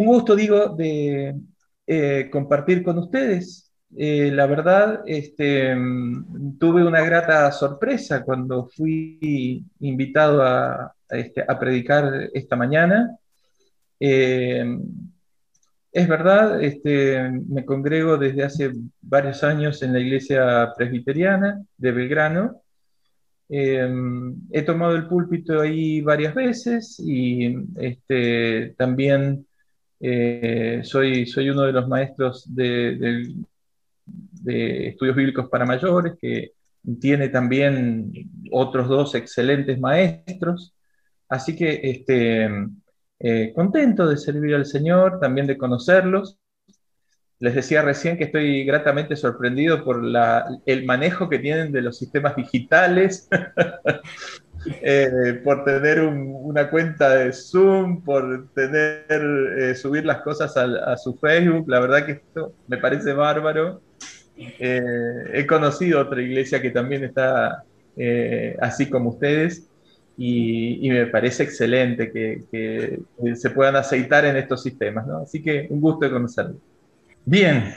Un gusto, digo, de eh, compartir con ustedes. Eh, la verdad, este, tuve una grata sorpresa cuando fui invitado a, este, predicar esta mañana. Eh, es verdad, este, me congrego desde hace varios años en la iglesia presbiteriana de Belgrano. he tomado el púlpito ahí varias veces y este, también eh, soy, soy uno de los maestros de, estudios bíblicos para mayores, que tiene también otros dos excelentes maestros. Así que este, eh, contento de servir al Señor, también de conocerlos. Les decía recién que estoy gratamente sorprendido por el manejo que tienen de los sistemas digitales. Eh, por tener una cuenta de Zoom, por tener, eh, subir las cosas a, su Facebook. La verdad que esto me parece bárbaro. Eh, he conocido otra iglesia que también está así como ustedes y, me parece excelente que, se puedan aceitar en estos sistemas. Así que un gusto de conocerlo. Bien,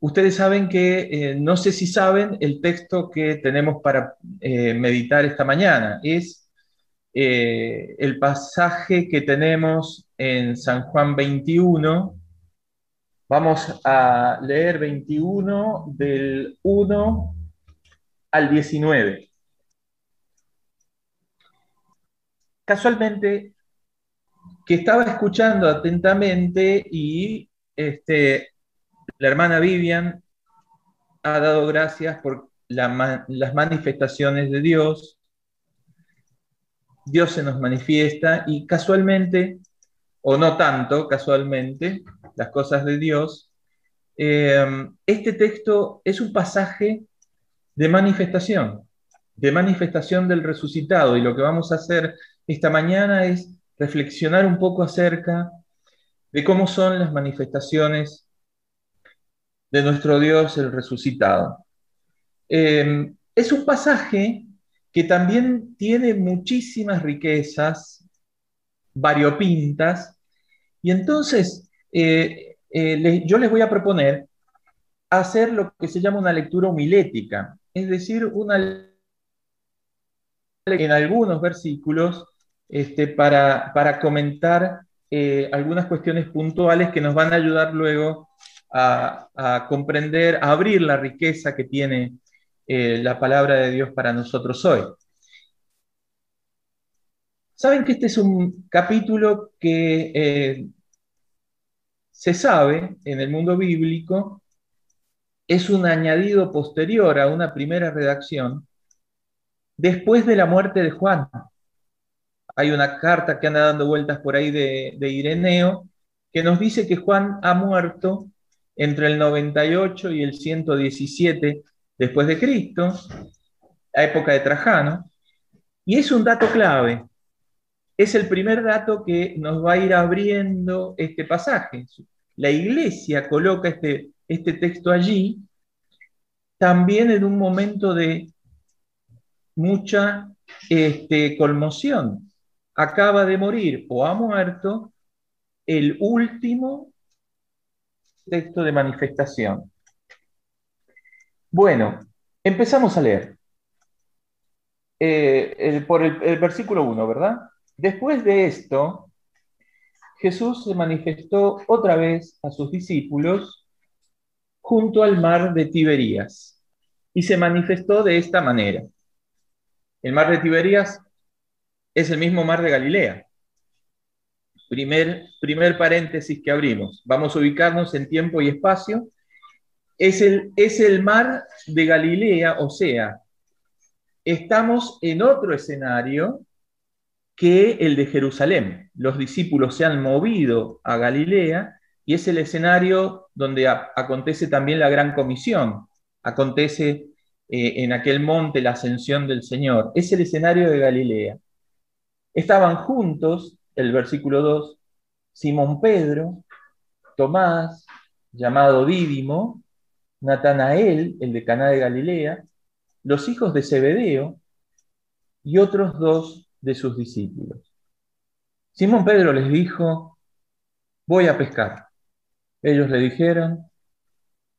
Ustedes saben que, eh, no sé si saben, el texto que tenemos para eh, meditar esta mañana es eh, el pasaje que tenemos en San Juan 21. Vamos a leer 21 del 1 al 19. Casualmente, que estaba escuchando atentamente y este, la hermana Vivian ha dado gracias por las manifestaciones de Dios. Dios se nos manifiesta y casualmente, o no tanto casualmente, las cosas de Dios, eh, este texto es un pasaje de manifestación, de manifestación del resucitado. Y lo que vamos a hacer esta mañana es reflexionar un poco acerca de cómo son las manifestaciones de nuestro Dios el resucitado. Em, es un pasaje que también tiene muchísimas riquezas variopintas, y entonces eh, eh, yo les voy a proponer hacer lo que se llama una lectura homilética, es decir, una en algunos versículos este, para, para comentar eh, algunas cuestiones puntuales que nos van a ayudar luego a, comprender, a abrir la riqueza que tiene eh, la palabra de Dios para nosotros hoy. Saben que este es un capítulo que eh, se sabe en el mundo bíblico, es un añadido posterior a una primera redacción después de la muerte de Juan. Hay una carta que anda dando vueltas por ahí de, de Ireneo que nos dice que Juan ha muerto entre el 98 y el 117 después de Cristo, la época de Trajano, y es un dato clave. Es el primer dato que nos va a ir abriendo este pasaje. La iglesia coloca este, este texto allí también en un momento de mucha este, conmoción. Acaba de morir o ha muerto el último texto de manifestación. Bueno, empezamos a leer. Eh, por el, el versículo 1, ¿verdad? Después de esto, Jesús se manifestó otra vez a sus discípulos junto al mar de Tiberías y se manifestó de esta manera. El mar de Tiberías es el mismo mar de Galilea. Primer, primer paréntesis que abrimos. Vamos a ubicarnos en tiempo y espacio. Es el, es el mar de Galilea, o sea, estamos en otro escenario que el de Jerusalén. Los discípulos se han movido a Galilea y es el escenario donde acontece también la gran comisión, acontece eh, en aquel monte la ascensión del Señor. Es el escenario de Galilea. Estaban juntos el versículo 2, Simón Pedro, Tomás, llamado Dídimo, Natanael, el de Caná de Galilea, los hijos de Zebedeo y otros dos de sus discípulos. Simón Pedro les dijo, voy a pescar. Ellos le dijeron,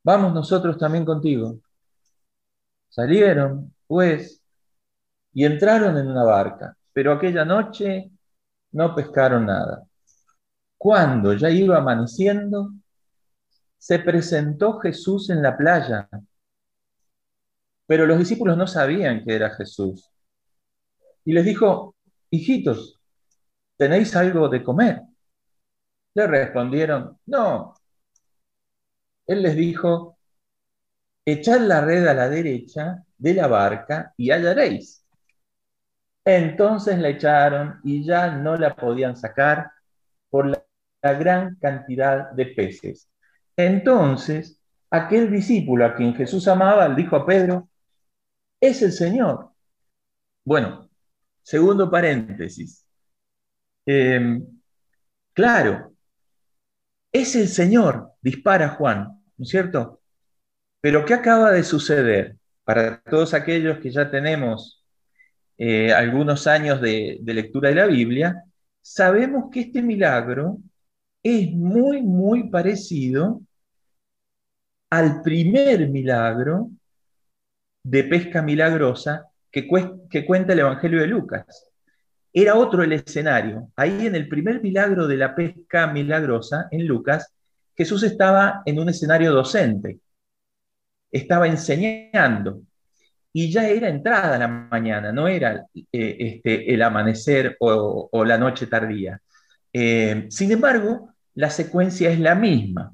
vamos nosotros también contigo. Salieron, pues, y entraron en una barca, pero aquella noche no pescaron nada. Cuando ya iba amaneciendo, se presentó Jesús en la playa, pero los discípulos no sabían que era Jesús. Y les dijo, hijitos, ¿tenéis algo de comer? Le respondieron, no. Él les dijo, echad la red a la derecha de la barca y hallaréis. Entonces la echaron y ya no la podían sacar por la, gran cantidad de peces. Entonces, aquel discípulo a quien Jesús amaba le dijo a Pedro, es el Señor. Bueno, segundo paréntesis. Em, claro, es el Señor, dispara Juan, ¿no es cierto? Pero ¿qué acaba de suceder? Para todos aquellos que ya tenemos eh, algunos años de, lectura de la Biblia, sabemos que este milagro es muy, muy parecido al primer milagro de pesca milagrosa que, que, cuenta el Evangelio de Lucas. Era otro el escenario. Ahí en el primer milagro de la pesca milagrosa, en Lucas, Jesús estaba en un escenario docente. Estaba enseñando y ya era entrada la mañana, no era eh, este, el amanecer o, la noche tardía. Eh, sin embargo, la secuencia es la misma.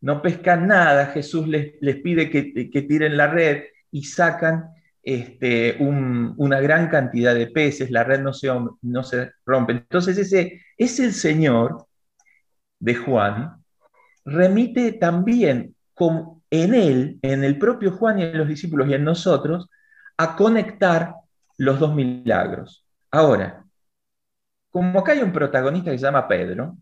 No pescan nada, Jesús les, pide que, tiren la red y sacan este, una gran cantidad de peces, la red no se, no se rompe. Entonces ese es el Señor de Juan, remite también con en él, en el propio Juan y en los discípulos y en nosotros, a conectar los dos milagros. Ahora, como acá hay un protagonista que se llama Pedro,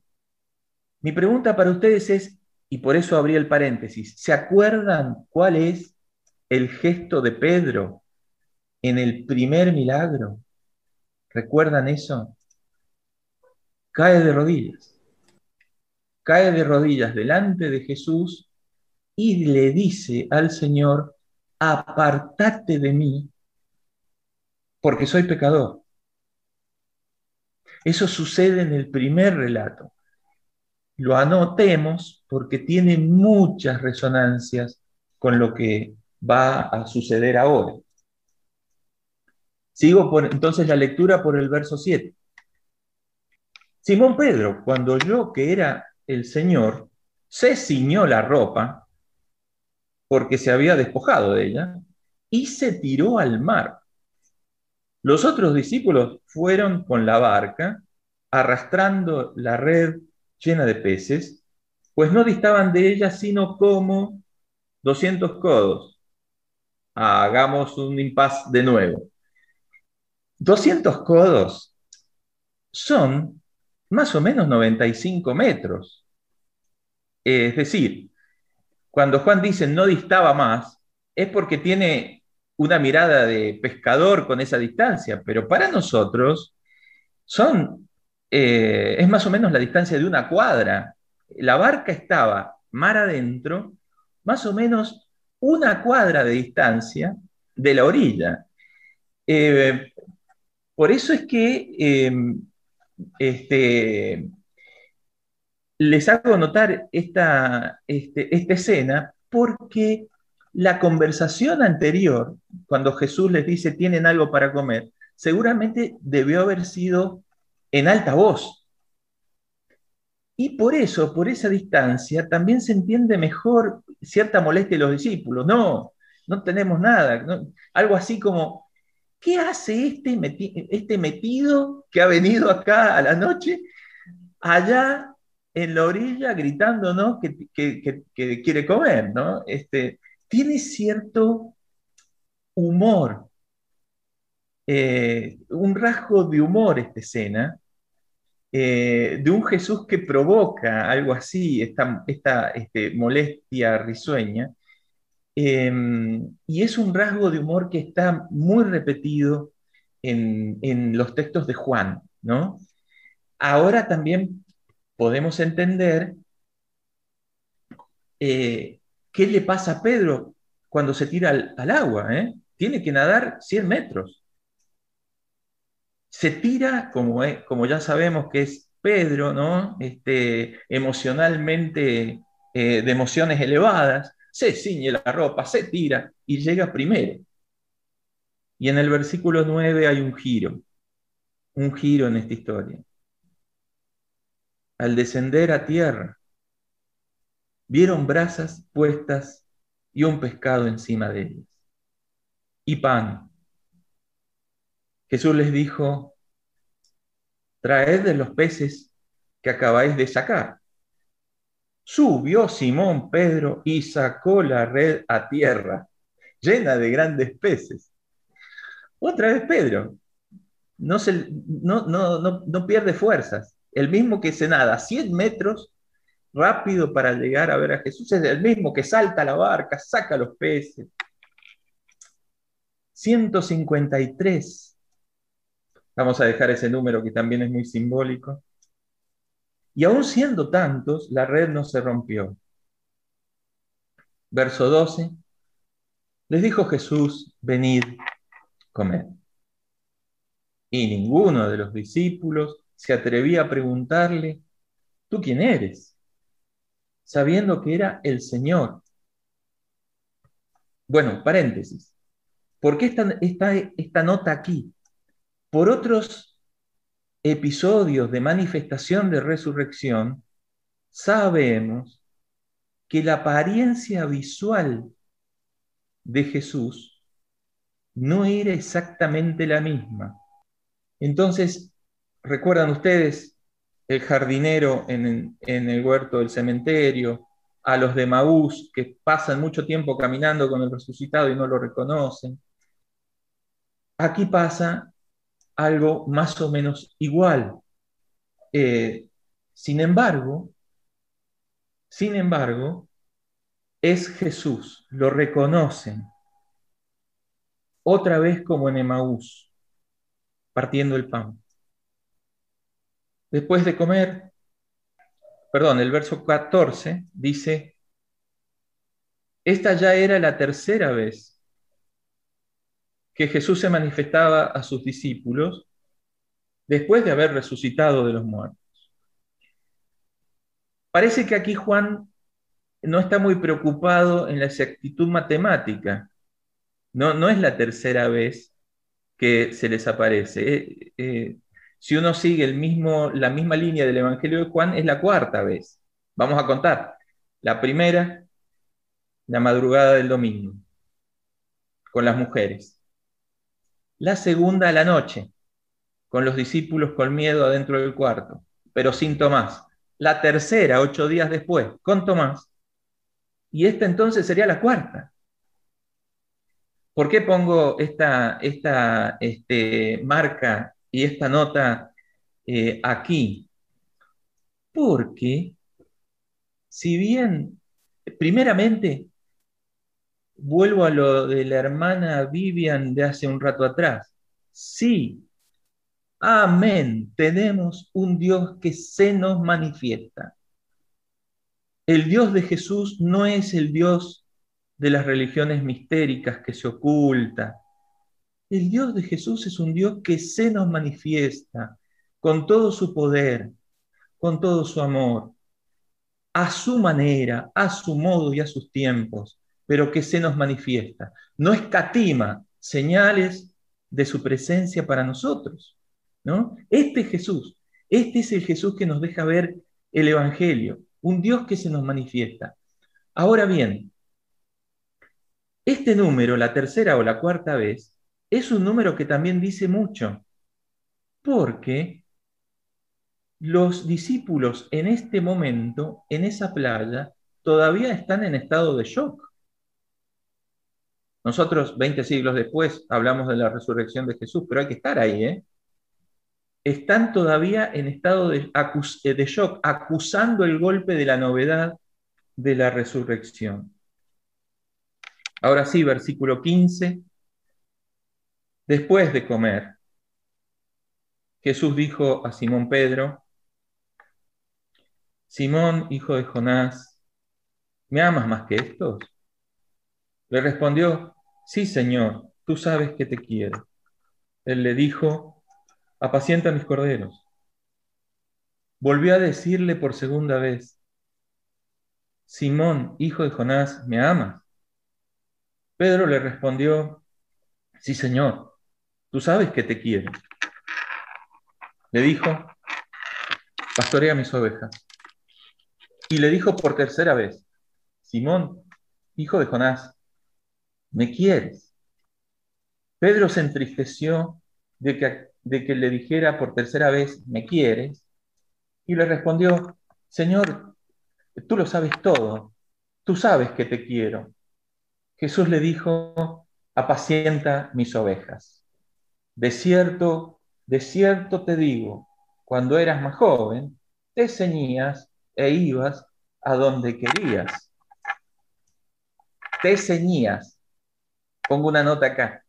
mi pregunta para ustedes es, y por eso abrí el paréntesis, ¿se acuerdan cuál es el gesto de Pedro en el primer milagro? ¿Recuerdan eso? Cae de rodillas. Cae de rodillas delante de Jesús y le dice al Señor, apartate de mí, porque soy pecador. Eso sucede en el primer relato. Lo anotemos porque tiene muchas resonancias con lo que va a suceder ahora. Sigo por, entonces la lectura por el verso 7. Simón Pedro, cuando oyó que era el Señor, se ciñó la ropa porque se había despojado de ella, y se tiró al mar. Los otros discípulos fueron con la barca, arrastrando la red llena de peces, pues no distaban de ella sino como 200 codos. Hagamos un impas de nuevo. 200 codos son más o menos 95 metros. Es decir, cuando Juan dice no distaba más, es porque tiene una mirada de pescador con esa distancia, pero para nosotros eh, es más o menos la distancia de una cuadra. La barca estaba mar adentro, más o menos una cuadra de distancia de la orilla. Eh, por eso es que em, este, les hago notar esta, este, escena porque la conversación anterior, cuando Jesús les dice tienen algo para comer, seguramente debió haber sido en alta voz. Y por eso, por esa distancia, también se entiende mejor cierta molestia de los discípulos. No, no tenemos nada. algo así como, ¿qué hace este, este metido que ha venido acá a la noche allá en la orilla gritándonos que, que, quiere comer, ¿no? Este, tiene cierto humor, eh, un rasgo de humor esta escena, eh, de un Jesús que provoca algo así, esta, esta este, molestia risueña, em, y es un rasgo de humor que está muy repetido en, en los textos de Juan, ¿no? Ahora también podemos entender eh, qué le pasa a Pedro cuando se tira al, agua. ¿eh? Tiene que nadar 100 metros. Se tira, como, como ya sabemos que es Pedro, ¿no? Este, emocionalmente, eh, de emociones elevadas, se ciñe la ropa, se tira y llega primero. Y en el versículo 9 hay un giro, un giro en esta historia. Al descender a tierra, vieron brasas puestas y un pescado encima de ellas, y pan. Jesús les dijo, traed de los peces que acabáis de sacar. Subió Simón Pedro y sacó la red a tierra, llena de grandes peces. Otra vez Pedro, no, se, no, no, pierde fuerzas. El mismo que se nada 100 metros rápido para llegar a ver a Jesús es el mismo que salta la barca, saca los peces. 153. Vamos a dejar ese número que también es muy simbólico. Y aún siendo tantos, la red no se rompió. Verso 12. Les dijo Jesús, venid, comed. Y ninguno de los discípulos se atrevía a preguntarle, ¿tú quién eres? Sabiendo que era el Señor. Bueno, paréntesis. ¿Por qué está esta, esta nota aquí? Por otros episodios de manifestación de resurrección, sabemos que la apariencia visual de Jesús no era exactamente la misma. Entonces, recuerdan ustedes el jardinero en, el huerto del cementerio, a los de Maús que pasan mucho tiempo caminando con el resucitado y no lo reconocen. Aquí pasa algo más o menos igual. Eh, sin embargo, sin embargo, es Jesús, lo reconocen. Otra vez como en Emaús, partiendo el pan. Después de comer, perdón, el verso 14 dice, esta ya era la tercera vez que Jesús se manifestaba a sus discípulos después de haber resucitado de los muertos. Parece que aquí Juan no está muy preocupado en la exactitud matemática. No, no es la tercera vez que se les aparece. Eh, eh, si uno sigue el mismo, la misma línea del Evangelio de Juan, es la cuarta vez. Vamos a contar. La primera, la madrugada del domingo, con las mujeres. La segunda la noche, con los discípulos con miedo adentro del cuarto, pero sin Tomás. La tercera, ocho días después, con Tomás. Y esta entonces sería la cuarta. ¿Por qué pongo esta, esta este, marca y esta nota eh, aquí? Porque, si bien, primeramente, vuelvo a lo de la hermana Vivian de hace un rato atrás. Sí, amén, tenemos un Dios que se nos manifiesta. El Dios de Jesús no es el Dios de las religiones mistéricas que se oculta. El Dios de Jesús es un Dios que se nos manifiesta con todo su poder, con todo su amor, a su manera, a su modo y a sus tiempos pero que se nos manifiesta. No escatima señales de su presencia para nosotros. ¿no? Este Jesús, este es el Jesús que nos deja ver el Evangelio, un Dios que se nos manifiesta. Ahora bien, este número, la tercera o la cuarta vez, es un número que también dice mucho, porque los discípulos en este momento, en esa playa, todavía están en estado de shock. Nosotros, 20 siglos después, hablamos de la resurrección de Jesús, pero hay que estar ahí, ¿eh? Están todavía en estado de, de shock, acusando el golpe de la novedad de la resurrección. Ahora sí, versículo 15. Después de comer, Jesús dijo a Simón Pedro, Simón, hijo de Jonás, ¿me amas más que estos? Le respondió, sí, Señor, tú sabes que te quiero. Él le dijo, apacienta mis corderos. Volvió a decirle por segunda vez, Simón, hijo de Jonás, ¿me amas? Pedro le respondió, sí, Señor, tú sabes que te quiero. Le dijo, pastorea mis ovejas. Y le dijo por tercera vez, Simón, hijo de Jonás, ¿me quieres? Pedro se entristeció de que, de que le dijera por tercera vez, ¿me quieres? Y le respondió, Señor, tú lo sabes todo, tú sabes que te quiero. Jesús le dijo, apacienta mis ovejas. De cierto, de cierto te digo, cuando eras más joven, te ceñías e ibas a donde querías. Te ceñías. Pongo una nota acá.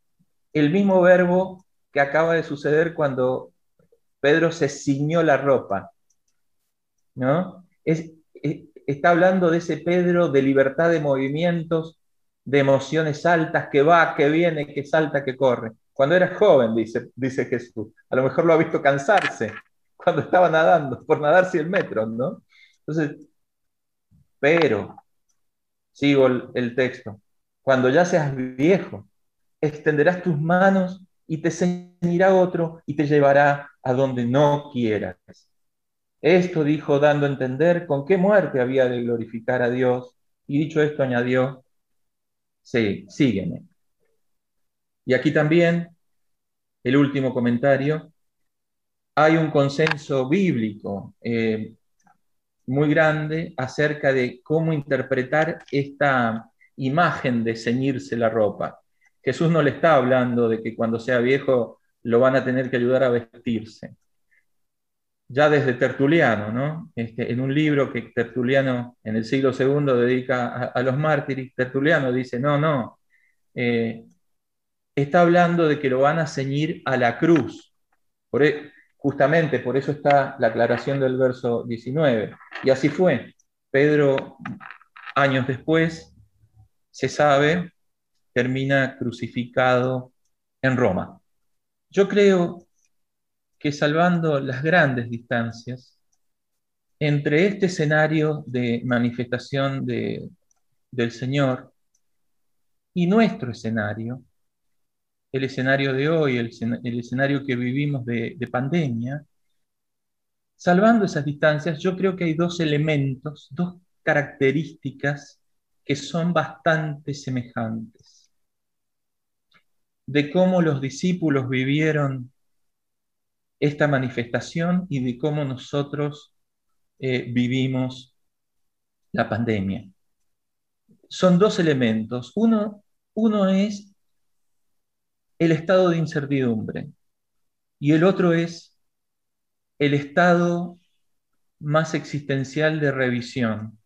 El mismo verbo que acaba de suceder cuando Pedro se ciñó la ropa. ¿No? Es, está hablando de ese Pedro de libertad de movimientos, de emociones altas, que va, que viene, que salta, que corre. Cuando era joven, dice, Jesús. A lo mejor lo ha visto cansarse cuando estaba nadando, por nadar 100 metros, ¿no? Entonces, pero, sigo el, texto, cuando ya seas viejo, extenderás tus manos y te ceñirá otro y te llevará a donde no quieras. Esto dijo dando a entender con qué muerte había de glorificar a Dios. Y dicho esto añadió, sí, sígueme. Y aquí también, el último comentario, hay un consenso bíblico eh, muy grande acerca de cómo interpretar esta imagen de ceñirse la ropa. Jesús no le está hablando de que cuando sea viejo lo van a tener que ayudar a vestirse ya desde Tertuliano, ¿no? Este, en un libro que Tertuliano en el siglo II dedica a, los mártires, Tertuliano dice, no, no, eh, está hablando de que lo van a ceñir a la cruz. E, justamente por eso está la aclaración del verso 19. Y así fue. Pedro, años después, se sabe, termina crucificado en Roma. Yo creo que salvando las grandes distancias, entre este escenario de manifestación del Señor y nuestro escenario, el escenario de hoy, el, escenario que vivimos de, de pandemia, salvando esas distancias, yo creo que hay dos elementos, dos características que son bastante semejantes de cómo los discípulos vivieron esta manifestación y de cómo nosotros eh, vivimos la pandemia. Son dos elementos. Uno, uno es el estado de incertidumbre y el otro es el estado más existencial de revisión,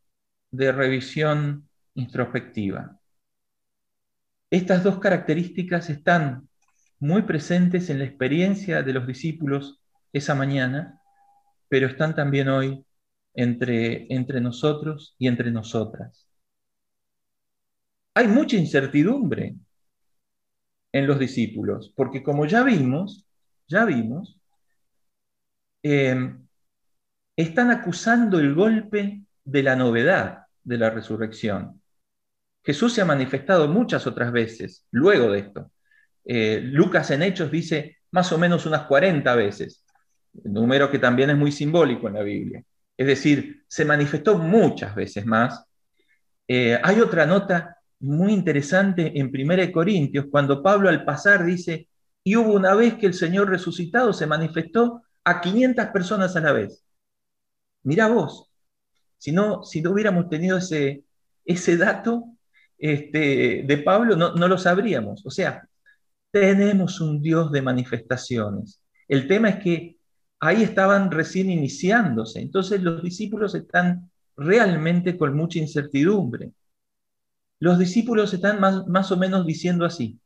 de revisión introspectiva. Estas dos características están muy presentes en la experiencia de los discípulos esa mañana, pero están también hoy entre, entre nosotros y entre nosotras. Hay mucha incertidumbre en los discípulos, porque como ya vimos, ya vimos, eh, están acusando el golpe de la novedad de la resurrección. Jesús se ha manifestado muchas otras veces luego de esto. Eh, Lucas en Hechos dice más o menos unas 40 veces, número que también es muy simbólico en la Biblia. Es decir, se manifestó muchas veces más. Eh, hay otra nota muy interesante en 1 Corintios, cuando Pablo al pasar dice, y hubo una vez que el Señor resucitado se manifestó a 500 personas a la vez. Mira vos, si no, si no hubiéramos tenido ese, ese dato este, de Pablo, no, no lo sabríamos. O sea, tenemos un Dios de manifestaciones. El tema es que ahí estaban recién iniciándose, entonces los discípulos están realmente con mucha incertidumbre. Los discípulos están más, más o menos diciendo así,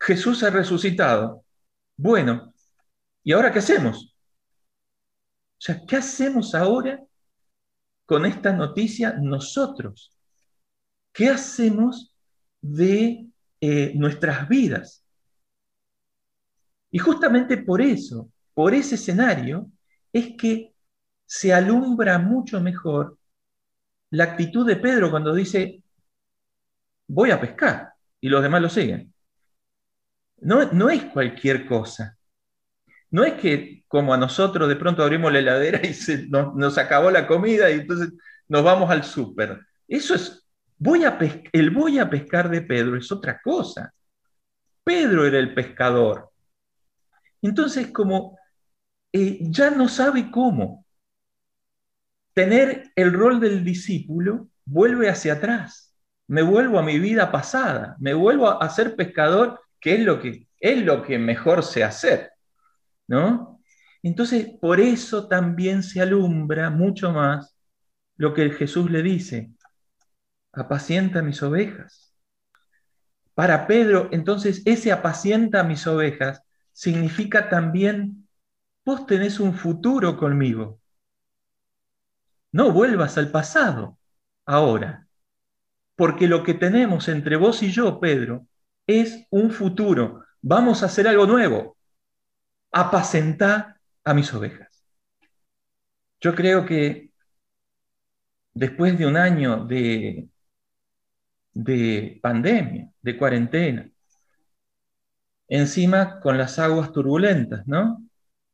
Jesús ha resucitado. Bueno, ¿y ahora qué hacemos? O sea, ¿qué hacemos ahora con esta noticia nosotros? ¿Qué hacemos de eh, nuestras vidas? Y justamente por eso, por ese escenario, es que se alumbra mucho mejor la actitud de Pedro cuando dice, voy a pescar, y los demás lo siguen. No, no es cualquier cosa. No es que como a nosotros de pronto abrimos la heladera y se, nos, acabó la comida y entonces nos vamos al súper. Eso es, voy a el voy a pescar de Pedro es otra cosa. Pedro era el pescador. Entonces, como eh, ya no sabe cómo, tener el rol del discípulo vuelve hacia atrás. Me vuelvo a mi vida pasada, me vuelvo a ser pescador, que es lo que, es lo que mejor sé hacer. ¿No? Entonces, por eso también se alumbra mucho más lo que Jesús le dice, apacienta mis ovejas. Para Pedro, entonces, ese apacienta mis ovejas significa también, vos tenés un futuro conmigo. No vuelvas al pasado ahora, porque lo que tenemos entre vos y yo, Pedro, es un futuro. Vamos a hacer algo nuevo. Apacentá a mis ovejas. Yo creo que después de un año de, de pandemia, de cuarentena, encima con las aguas turbulentas, ¿no?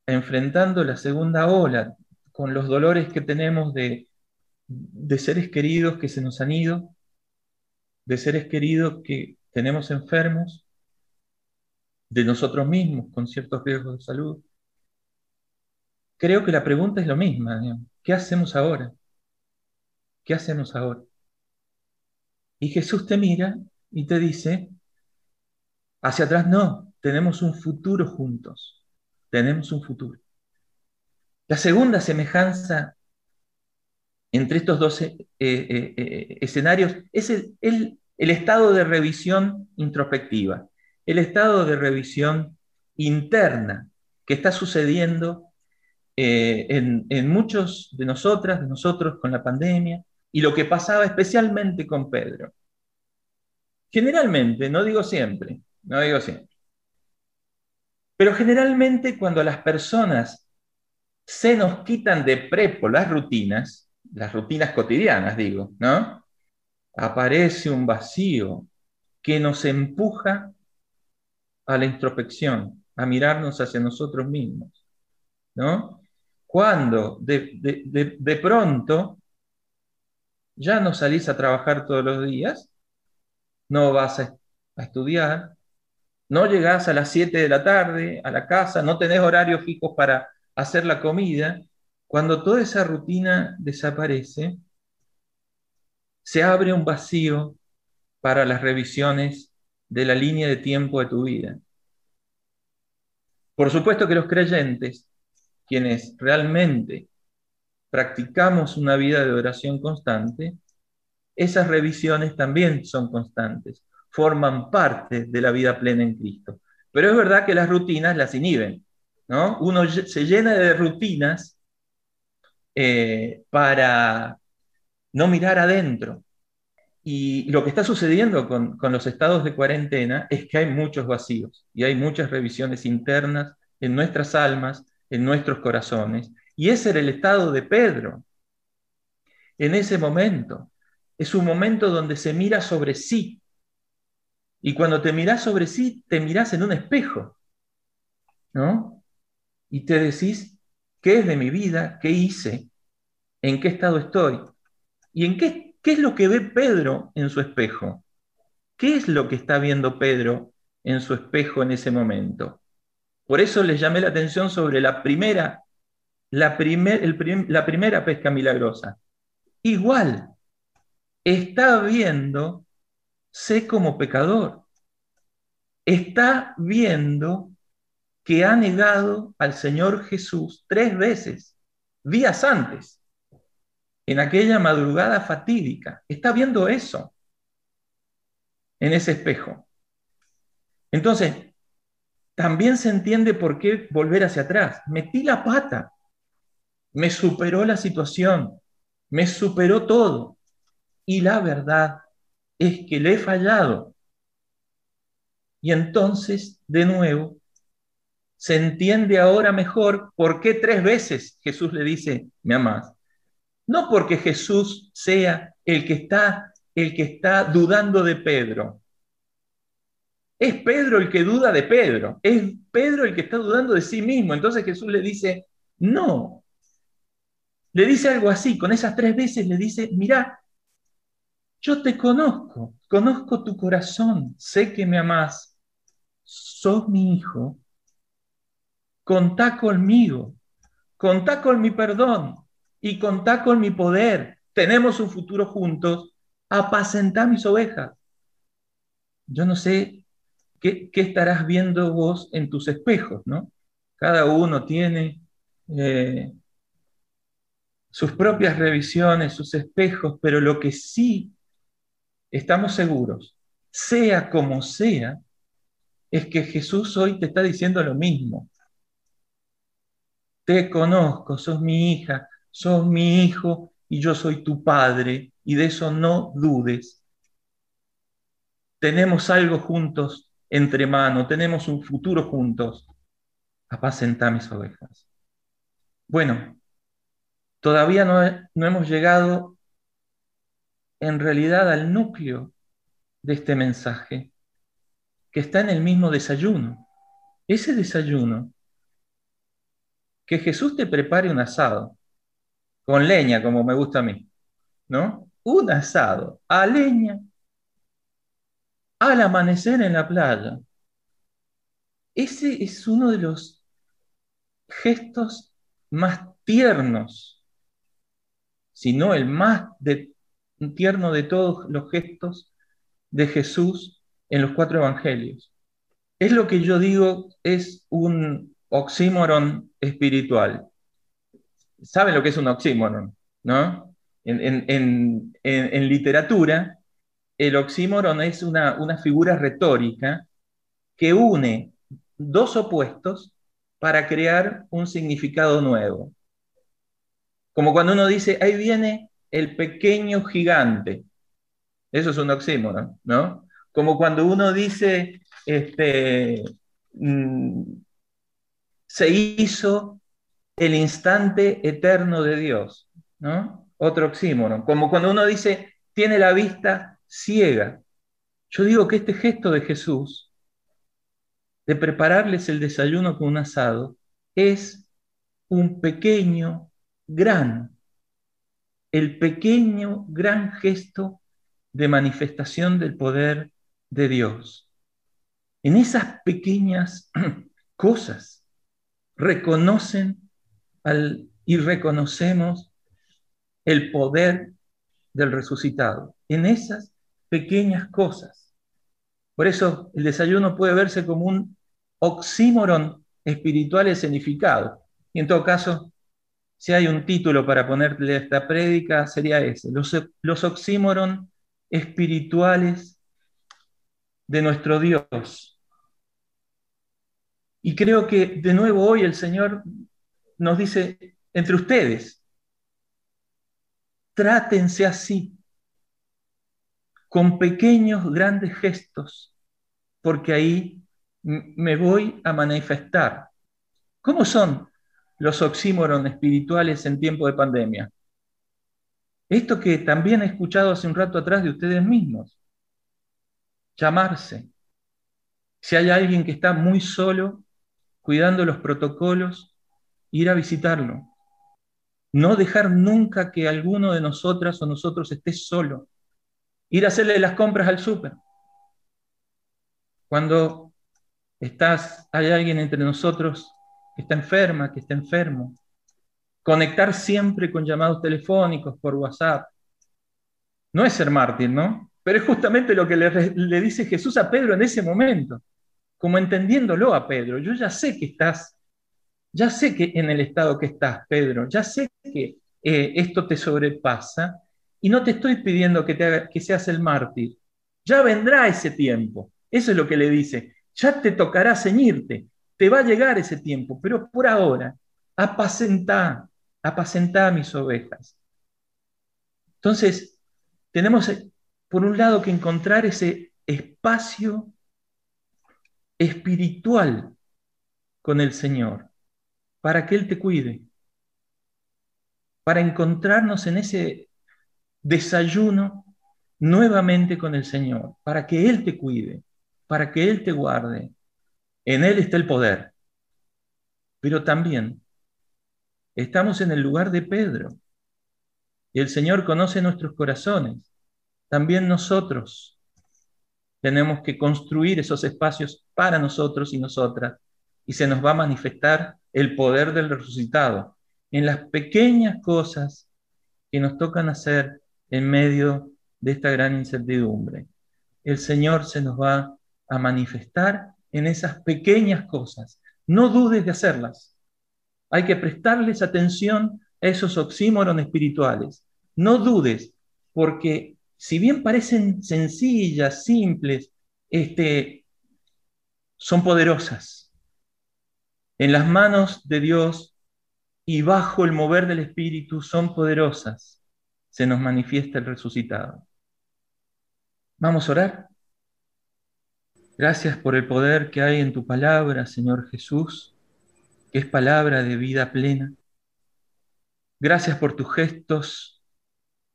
Enfrentando la segunda ola, con los dolores que tenemos de, de seres queridos que se nos han ido, de seres queridos que tenemos enfermos, de nosotros mismos con ciertos riesgos de salud. Creo que la pregunta es lo misma. ¿Qué hacemos ahora? ¿Qué hacemos ahora? Y Jesús te mira y te dice, hacia atrás no, tenemos un futuro juntos, tenemos un futuro. La segunda semejanza entre estos dos eh, eh, eh, escenarios es el, estado de revisión introspectiva, el estado de revisión interna que está sucediendo en, en, muchos de nosotras, de nosotros con la pandemia, y lo que pasaba especialmente con Pedro. Generalmente, no digo siempre, no digo siempre, pero generalmente cuando las personas se nos quitan de prepo las rutinas, las rutinas cotidianas, digo, ¿no? Aparece un vacío que nos empuja a la introspección, a mirarnos hacia nosotros mismos, ¿no? Cuando de, de pronto ya no salís a trabajar todos los días, no vas a, estudiar, no llegás a las 7 de la tarde a la casa, no tenés horarios fijos para hacer la comida, cuando toda esa rutina desaparece, se abre un vacío para las revisiones de la línea de tiempo de tu vida. Por supuesto que los creyentes, quienes realmente practicamos una vida de oración constante, esas revisiones también son constantes, forman parte de la vida plena en Cristo. Pero es verdad que las rutinas las inhiben, ¿no? Uno se llena de rutinas eh, para no mirar adentro. Y lo que está sucediendo con, con los estados de cuarentena es que hay muchos vacíos y hay muchas revisiones internas en nuestras almas, en nuestros corazones, y ese era el estado de Pedro en ese momento. Es un momento donde se mira sobre sí. Y cuando te miras sobre sí, te miras en un espejo. ¿No? Y te decís, ¿qué es de mi vida? ¿Qué hice? ¿En qué estado estoy? ¿Y en qué, qué es lo que ve Pedro en su espejo? ¿Qué es lo que está viendo Pedro en su espejo en ese momento? Por eso les llamé la atención sobre la primera la, la primera pesca milagrosa. Igual, está viendo, sé como pecador. Está viendo que ha negado al Señor Jesús tres veces, días antes, en aquella madrugada fatídica. Está viendo eso en ese espejo. Entonces, también se entiende por qué volver hacia atrás. Metí la pata me superó la situación, me superó todo. Y la verdad es que le he fallado. Y entonces, de nuevo, se entiende ahora mejor por qué tres veces Jesús le dice, me amas. No porque Jesús sea el que está, el que está dudando de Pedro. Es Pedro el que duda de Pedro. Es Pedro el que está dudando de sí mismo. Entonces Jesús le dice, no. Le dice algo así, con esas tres veces le dice, mira, yo te conozco, conozco tu corazón, sé que me amas, sos mi hijo, contá conmigo, contá con mi perdón y contá con mi poder. Tenemos un futuro juntos, apacentá mis ovejas. Yo no sé qué, estarás viendo vos en tus espejos, ¿no? Cada uno tiene eh, sus propias revisiones, sus espejos, pero lo que sí estamos seguros, sea como sea, es que Jesús hoy te está diciendo lo mismo. Te conozco, sos mi hija, sos mi hijo y yo soy tu padre, y de eso no dudes. Tenemos algo juntos entre manos, tenemos un futuro juntos. Apacenta mis ovejas. Bueno, todavía no, no hemos llegado en realidad al núcleo de este mensaje, que está en el mismo desayuno. Ese desayuno, que Jesús te prepare un asado, con leña, como me gusta a mí, ¿no? Un asado a leña, al amanecer en la playa. Ese es uno de los gestos más tiernos, si no el más tierno de todos los gestos de Jesús en los cuatro evangelios. Es lo que yo digo, es un oxímoron espiritual. ¿Saben lo que es un oxímoron? ¿No? En, literatura, el oxímoron es una, una figura retórica que une dos opuestos para crear un significado nuevo. Como cuando uno dice, ahí viene el pequeño gigante. Eso es un oxímoron, ¿no? Como cuando uno dice, este, mm, se hizo el instante eterno de Dios, ¿no? Otro oxímoron. Como cuando uno dice, tiene la vista ciega. Yo digo que este gesto de Jesús, de prepararles el desayuno con un asado, es un pequeño, gran el pequeño, gran gesto de manifestación del poder de Dios. En esas pequeñas cosas reconocen y reconocemos el poder del resucitado. En esas pequeñas cosas. Por eso el desayuno puede verse como un oxímoron espiritual escenificado. Y en todo caso, si hay un título para ponerle a esta prédica, sería ese, los, los oxímoron espirituales de nuestro Dios. Y creo que de nuevo hoy el Señor nos dice, entre ustedes, trátense así, con pequeños, grandes gestos, porque ahí me voy a manifestar. ¿Cómo son los oxímoron espirituales en tiempo de pandemia. Esto que también he escuchado hace un rato atrás de ustedes mismos. Llamarse. Si hay alguien que está muy solo, cuidando los protocolos, ir a visitarlo. No dejar nunca que alguno de nosotras o nosotros esté solo. Ir a hacerle las compras al súper. Cuando estás, hay alguien entre nosotros que está enferma, que está enfermo. Conectar siempre con llamados telefónicos por WhatsApp. No es ser mártir, ¿no? Pero es justamente lo que le, dice Jesús a Pedro en ese momento, como entendiéndolo a Pedro. Yo ya sé que estás, ya sé que en el estado que estás, Pedro, ya sé que eh, esto te sobrepasa y no te estoy pidiendo que, seas el mártir. Ya vendrá ese tiempo. Eso es lo que le dice. Ya te tocará ceñirte, te va a llegar ese tiempo, pero por ahora, apacentá, apacentá mis ovejas. Entonces, tenemos por un lado que encontrar ese espacio espiritual con el Señor para que Él te cuide, para encontrarnos en ese desayuno nuevamente con el Señor, para que Él te cuide, para que Él te guarde. En Él está el poder. Pero también estamos en el lugar de Pedro. Y el Señor conoce nuestros corazones. También nosotros tenemos que construir esos espacios para nosotros y nosotras. Y se nos va a manifestar el poder del resucitado en las pequeñas cosas que nos tocan hacer en medio de esta gran incertidumbre. El Señor se nos va a manifestar en esas pequeñas cosas. No dudes de hacerlas. Hay que prestarles atención a esos oxímoron espirituales. No dudes, porque si bien parecen sencillas, simples, este, son poderosas. En las manos de Dios y bajo el mover del Espíritu son poderosas. Se nos manifiesta el resucitado. Vamos a orar. Gracias por el poder que hay en tu palabra, Señor Jesús, que es palabra de vida plena. Gracias por tus gestos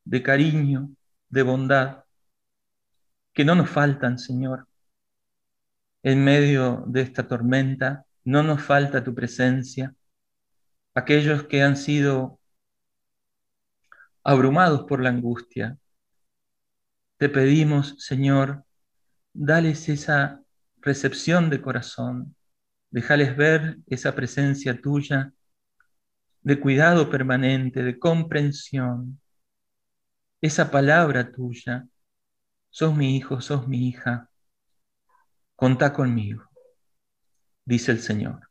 de cariño, de bondad, que no nos faltan, Señor. En medio de esta tormenta, no nos falta tu presencia. Aquellos que han sido abrumados por la angustia, te pedimos, Señor, dales esa recepción de corazón, déjales ver esa presencia tuya de cuidado permanente, de comprensión, esa palabra tuya, sos mi hijo, sos mi hija, contá conmigo, dice el Señor.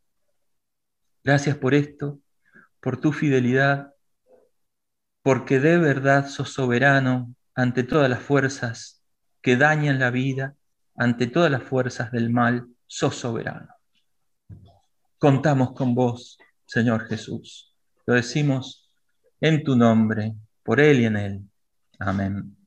Gracias por esto, por tu fidelidad, porque de verdad sos soberano, ante todas las fuerzas que dañan la vida, ante todas las fuerzas del mal, sos soberano. Contamos con vos, Señor Jesús. Lo decimos en tu nombre, por Él y en Él. Amén.